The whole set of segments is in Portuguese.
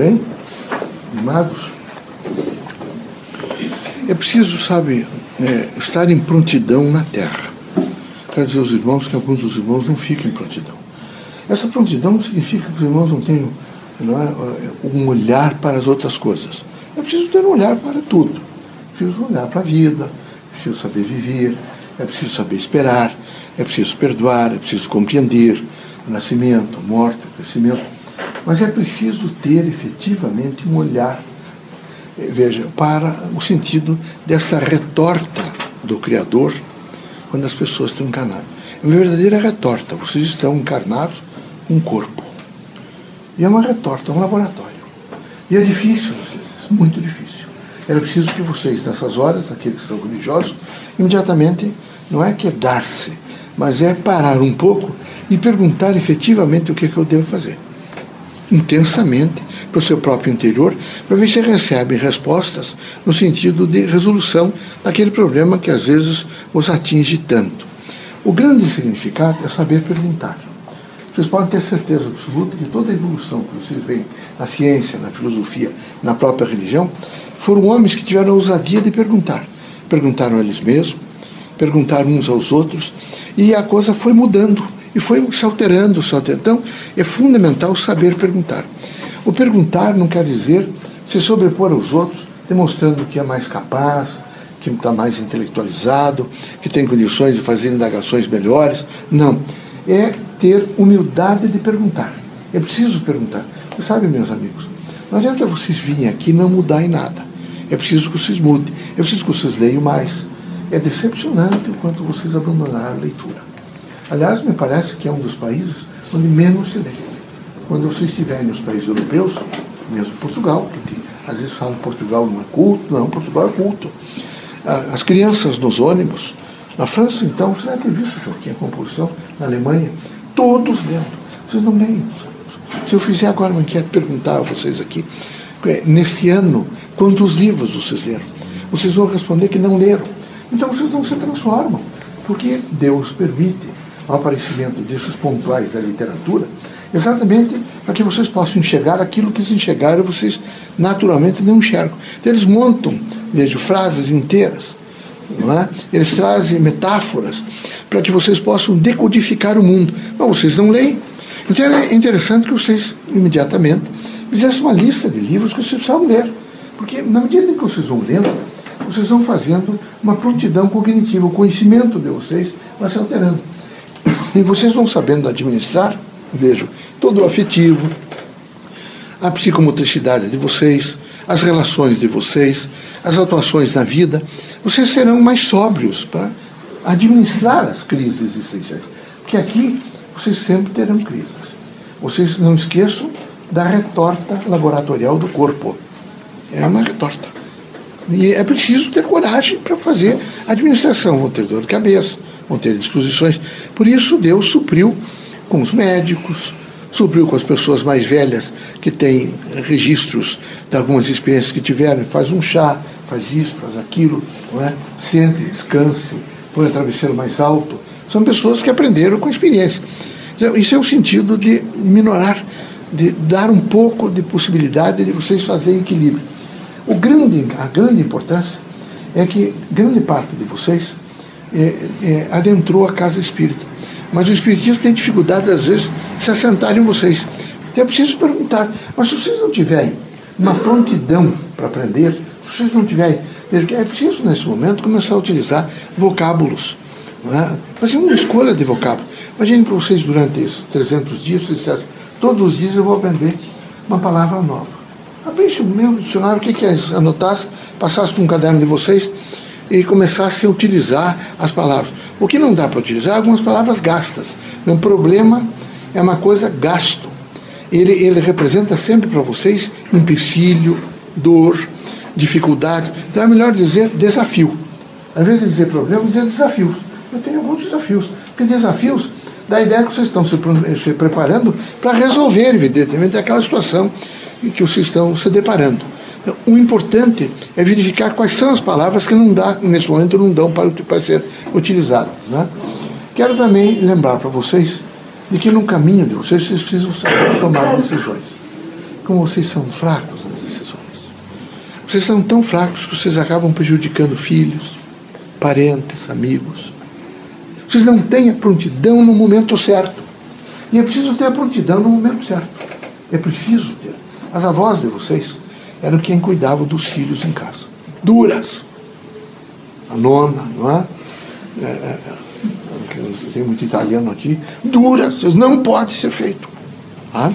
bem? Animados? É preciso, sabe, é, estar em prontidão na terra. Quero dizer aos irmãos que alguns dos irmãos não ficam em prontidão. Essa prontidão não significa que os irmãos não tenham não é, um olhar para as outras coisas. É preciso ter um olhar para tudo. É preciso olhar para a vida, é preciso saber viver, é preciso saber esperar, é preciso perdoar, é preciso compreender o nascimento, a morte, o crescimento. Mas é preciso ter efetivamente um olhar, eh, veja, para o sentido desta retorta do Criador quando as pessoas estão encarnadas. É uma verdadeira retorta. Vocês estão encarnados com um corpo. E é uma retorta, um laboratório. E é difícil, vezes, muito difícil. Era preciso que vocês, nessas horas, aqueles que são religiosos, imediatamente, não é quedar-se, mas é parar um pouco e perguntar efetivamente o que, é que eu devo fazer. Intensamente, para o seu próprio interior, para ver se recebe respostas no sentido de resolução daquele problema que às vezes os atinge tanto. O grande significado é saber perguntar. Vocês podem ter certeza absoluta que toda a evolução que vocês veem na ciência, na filosofia, na própria religião, foram homens que tiveram a ousadia de perguntar. Perguntaram a eles mesmos, perguntaram uns aos outros, e a coisa foi mudando, e foi se alterando, se alterando. Então, é fundamental saber perguntar. O perguntar não quer dizer se sobrepor aos outros, demonstrando que é mais capaz, que está mais intelectualizado, que tem condições de fazer indagações melhores. Não. É ter humildade de perguntar. É preciso perguntar. Você sabe, meus amigos, não adianta vocês virem aqui e não mudar em nada. É preciso que vocês mudem. É preciso que vocês leiam mais. É decepcionante o quanto vocês abandonaram a leitura. Aliás, me parece que é um dos países onde menos se lê. Quando vocês estiverem nos países europeus, mesmo Portugal, porque às vezes falam Portugal não é culto, não, Portugal é culto. As crianças nos ônibus, na França, então, você deve ter visto, Joaquim, a composição, na Alemanha, todos lendo. Vocês não leem. Se eu fizer agora uma enquete perguntar a vocês aqui, é, neste ano, quantos livros vocês leram? Vocês vão responder que não leram. Então vocês não se transformam, porque Deus permite o aparecimento desses pontuais da literatura, exatamente para que vocês possam enxergar aquilo que se enxergaram vocês naturalmente não enxergam. Então eles montam, vejo, frases inteiras, é? eles trazem metáforas para que vocês possam decodificar o mundo. Mas vocês não leem. Então é interessante que vocês imediatamente fizessem uma lista de livros que vocês precisavam ler. Porque na medida em que vocês vão lendo, vocês vão fazendo uma prontidão cognitiva, o conhecimento de vocês vai se alterando. E vocês vão sabendo administrar, vejo, todo o afetivo, a psicomotricidade de vocês, as relações de vocês, as atuações na vida, vocês serão mais sóbrios para administrar as crises existenciais. Porque aqui vocês sempre terão crises. Vocês não esqueçam da retorta laboratorial do corpo. É uma retorta. E é preciso ter coragem para fazer administração. Vão ter dor de cabeça, vão ter disposições. Por isso, Deus supriu com os médicos, supriu com as pessoas mais velhas que têm registros de algumas experiências que tiveram. Faz um chá, faz isso, faz aquilo, não é? sente, descanse, põe o travesseiro mais alto. São pessoas que aprenderam com a experiência. Então, isso é o sentido de minorar, de dar um pouco de possibilidade de vocês fazerem equilíbrio. O grande, a grande importância é que grande parte de vocês adentrou a casa espírita. Mas o espiritismo tem dificuldade, às vezes, de se assentar em vocês. Então é preciso perguntar, mas se vocês não tiverem uma prontidão para aprender, se vocês não tiverem. É preciso, nesse momento, começar a utilizar vocábulos. É? Fazer uma escolha de vocábulos. Imagine para vocês, durante esses 300 dias, vocês todos os dias eu vou aprender uma palavra nova abrisse o meu dicionário, o que, que é isso? Passasse para um caderno de vocês e começasse a utilizar as palavras. O que não dá para utilizar, algumas palavras gastas. Um problema é uma coisa gasto. Ele, ele representa sempre para vocês empecilho, dor, dificuldade. Então é melhor dizer desafio. Às vezes dizer problema, dizer desafios. Eu tenho alguns desafios. Porque desafios dá a ideia que vocês estão se, se preparando para resolver, evidentemente, aquela situação que vocês estão se deparando. O importante é verificar quais são as palavras que não dá, nesse momento não dão para, para ser utilizadas. Né? Quero também lembrar para vocês de que no caminho de vocês, vocês precisam tomar decisões. como vocês são fracos nas decisões. Vocês são tão fracos que vocês acabam prejudicando filhos, parentes, amigos. Vocês não têm a prontidão no momento certo. E é preciso ter a prontidão no momento certo. É preciso ter. As avós de vocês eram quem cuidava dos filhos em casa. Duras. A nona, não é? é, é, é tem muito italiano aqui. Duras. Não pode ser feito. Tá?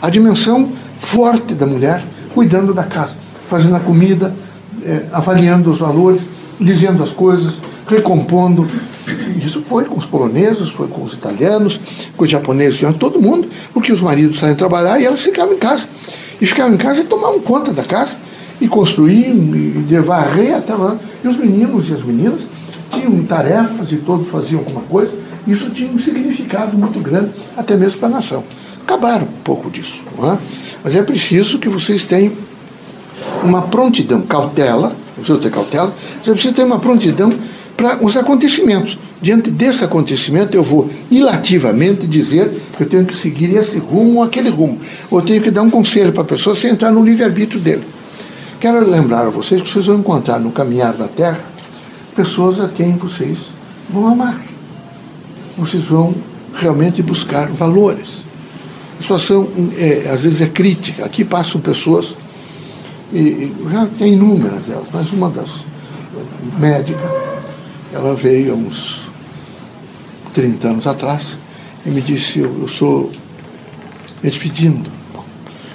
A dimensão forte da mulher cuidando da casa, fazendo a comida, é, avaliando os valores, dizendo as coisas, recompondo. Isso foi com os poloneses, foi com os italianos, com os japoneses, todo mundo, porque os maridos saíam trabalhar e elas ficavam em casa. E ficavam em casa e tomavam conta da casa, e construíam, e varrer até lá. E os meninos e as meninas tinham tarefas e todos faziam alguma coisa. Isso tinha um significado muito grande, até mesmo para a nação. Acabaram um pouco disso. É? Mas é preciso que vocês tenham uma prontidão, cautela, precisa ter cautela, você precisa ter uma prontidão para os acontecimentos. Diante desse acontecimento, eu vou ilativamente dizer que eu tenho que seguir esse rumo ou aquele rumo. Ou tenho que dar um conselho para a pessoa sem entrar no livre-arbítrio dele. Quero lembrar a vocês que vocês vão encontrar no caminhar da terra pessoas a quem vocês vão amar. Vocês vão realmente buscar valores. A situação, é, às vezes, é crítica. Aqui passam pessoas, e, já tem inúmeras delas, mas uma das médica, ela veio há uns 30 anos atrás e me disse, eu, eu estou me despedindo,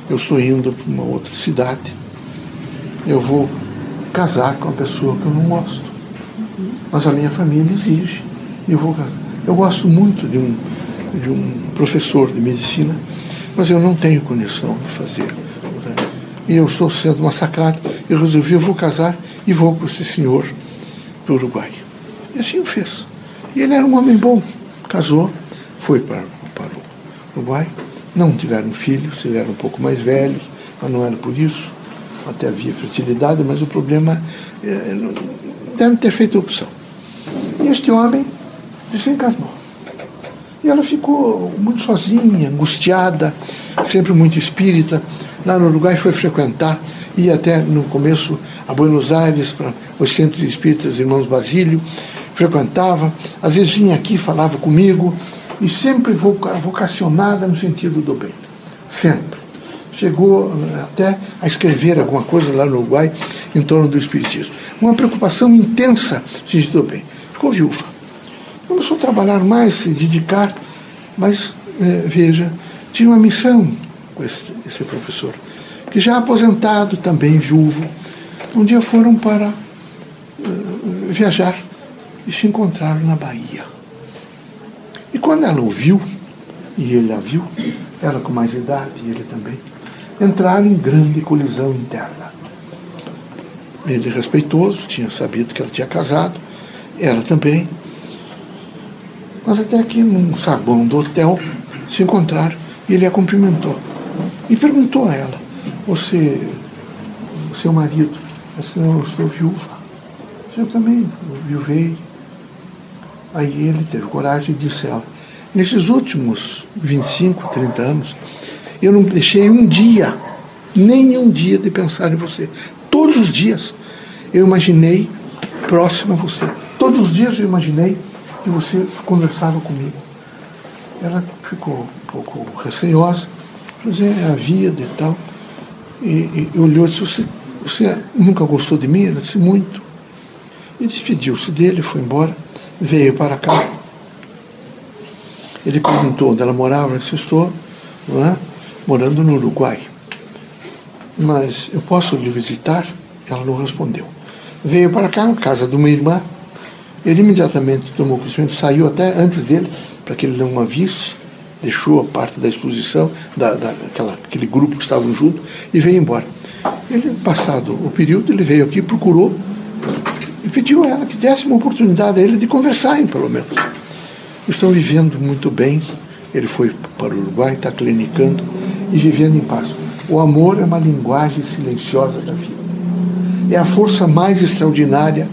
eu estou indo para uma outra cidade, eu vou casar com uma pessoa que eu não gosto. Mas a minha família exige, eu vou casar. Eu gosto muito de um, de um professor de medicina, mas eu não tenho condição de fazer. E eu estou sendo massacrado, eu resolvi, eu vou casar e vou com esse senhor do Uruguai. E assim o fez. E ele era um homem bom. Casou, foi para, para o Uruguai. Não tiveram filhos, eles eram um pouco mais velhos, mas não era por isso. Até havia fertilidade, mas o problema é, devem ter feito opção. E este homem desencarnou. E ela ficou muito sozinha, angustiada, sempre muito espírita. Lá no Uruguai foi frequentar, ia até no começo a Buenos Aires, para os centros espíritas Irmãos Basílio, frequentava, às vezes vinha aqui, falava comigo, e sempre vocacionada no sentido do bem. Sempre. Chegou eh, até a escrever alguma coisa lá no Uruguai em torno do Espiritismo. Uma preocupação intensa no sentido do bem. Ficou viúva. Começou a trabalhar mais, se dedicar, mas, eh, veja, tinha uma missão com esse, esse professor, que já aposentado, também viúvo, um dia foram para uh, viajar e se encontraram na Bahia. E quando ela o viu, e ele a viu, ela com mais idade e ele também, entraram em grande colisão interna. Ele respeitoso, tinha sabido que ela tinha casado, ela também. Mas até que num saguão do hotel se encontraram e ele a cumprimentou. E perguntou a ela, você, seu marido, assim, eu estou viúva. Eu também viuvei. Aí ele teve coragem e disse ela, nesses últimos 25, 30 anos, eu não deixei um dia, nem um dia de pensar em você. Todos os dias eu imaginei próximo a você. Todos os dias eu imaginei que você conversava comigo. Ela ficou um pouco receosa, mas é a vida e tal. E, e olhou e disse, você, você nunca gostou de mim? Ela disse, muito. E despediu-se dele, foi embora, veio para cá. Ele perguntou onde ela morava, disse, estou é? morando no Uruguai. Mas eu posso lhe visitar? Ela não respondeu. Veio para cá, na casa de uma irmã. Ele imediatamente tomou conhecimento, saiu até antes dele, para que ele não a visse deixou a parte da exposição, da, daquela, aquele grupo que estavam junto, e veio embora. Ele, passado o período, ele veio aqui, procurou e pediu a ela que desse uma oportunidade a ele de conversarem, pelo menos. Estão vivendo muito bem. Ele foi para o Uruguai, está clinicando e vivendo em paz. O amor é uma linguagem silenciosa da vida. É a força mais extraordinária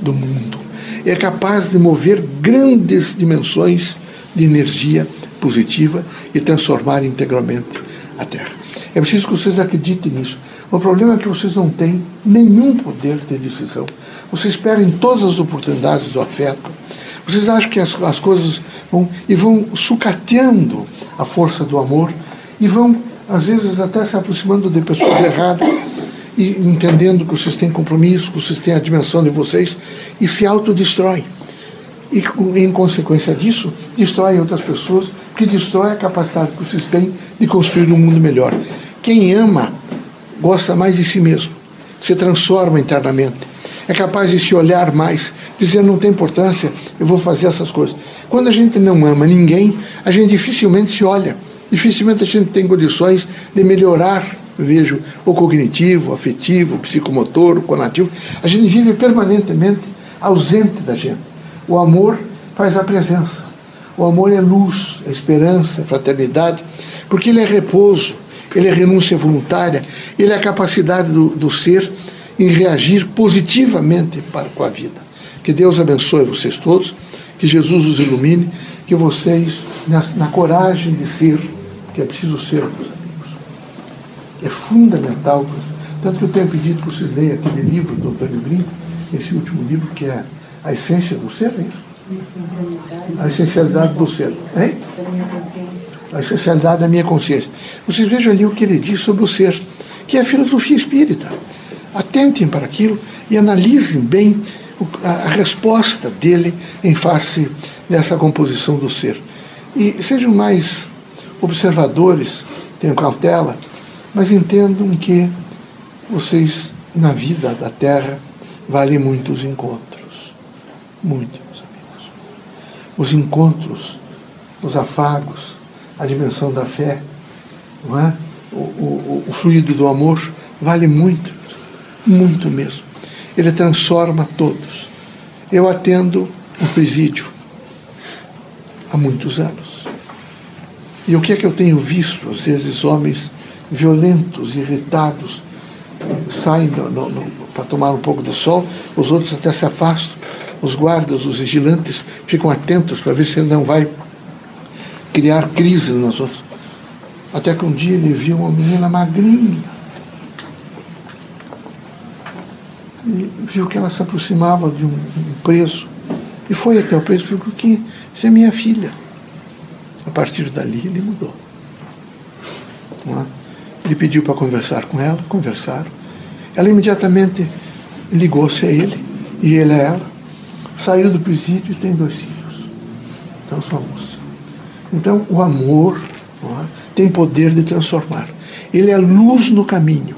do mundo. É capaz de mover grandes dimensões de energia positiva e transformar integralmente a terra. É preciso que vocês acreditem nisso. O problema é que vocês não têm nenhum poder de decisão. Vocês perdem todas as oportunidades do afeto. Vocês acham que as, as coisas vão e vão sucateando a força do amor e vão, às vezes, até se aproximando de pessoas erradas e entendendo que vocês têm compromisso, que vocês têm a dimensão de vocês e se autodestroem. E, em consequência disso, destrói outras pessoas, que destrói a capacidade que vocês têm de construir um mundo melhor. Quem ama, gosta mais de si mesmo, se transforma internamente, é capaz de se olhar mais, dizer não tem importância, eu vou fazer essas coisas. Quando a gente não ama ninguém, a gente dificilmente se olha, dificilmente a gente tem condições de melhorar vejo o cognitivo, o afetivo, o psicomotor, o conativo. A gente vive permanentemente ausente da gente. O amor faz a presença. O amor é luz, é esperança, é fraternidade, porque ele é repouso, ele é renúncia voluntária, ele é a capacidade do, do ser em reagir positivamente para com a vida. Que Deus abençoe vocês todos, que Jesus os ilumine, que vocês, na, na coragem de ser, que é preciso ser, meus amigos, é fundamental. Tanto que eu tenho pedido que vocês leiam aquele livro do Antônio Brinco, esse último livro que é A Essência do Ser, é isso? A essencialidade do ser. Hein? A essencialidade da minha consciência. Vocês vejam ali o que ele diz sobre o ser, que é a filosofia espírita. Atentem para aquilo e analisem bem a resposta dele em face dessa composição do ser. E sejam mais observadores, tenham cautela, mas entendam que vocês, na vida da Terra, valem muitos encontros. Muitos os encontros, os afagos, a dimensão da fé, não é? o, o, o fluido do amor vale muito, muito mesmo. Ele transforma todos. Eu atendo o presídio há muitos anos. E o que é que eu tenho visto? Às vezes, homens violentos, irritados, saem para tomar um pouco de sol, os outros até se afastam os guardas, os vigilantes, ficam atentos para ver se ele não vai criar crise nos outros. Até que um dia ele viu uma menina magrinha. E viu que ela se aproximava de um, preso. E foi até o preso e falou que isso é minha filha. A partir dali ele mudou. É? Ele pediu para conversar com ela, conversaram. Ela imediatamente ligou-se a ele e ele a ela saiu do presídio e tem dois filhos. Transformou-se. Então, o amor é, tem poder de transformar. Ele é luz no caminho,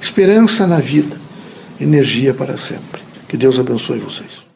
esperança na vida, energia para sempre. Que Deus abençoe vocês.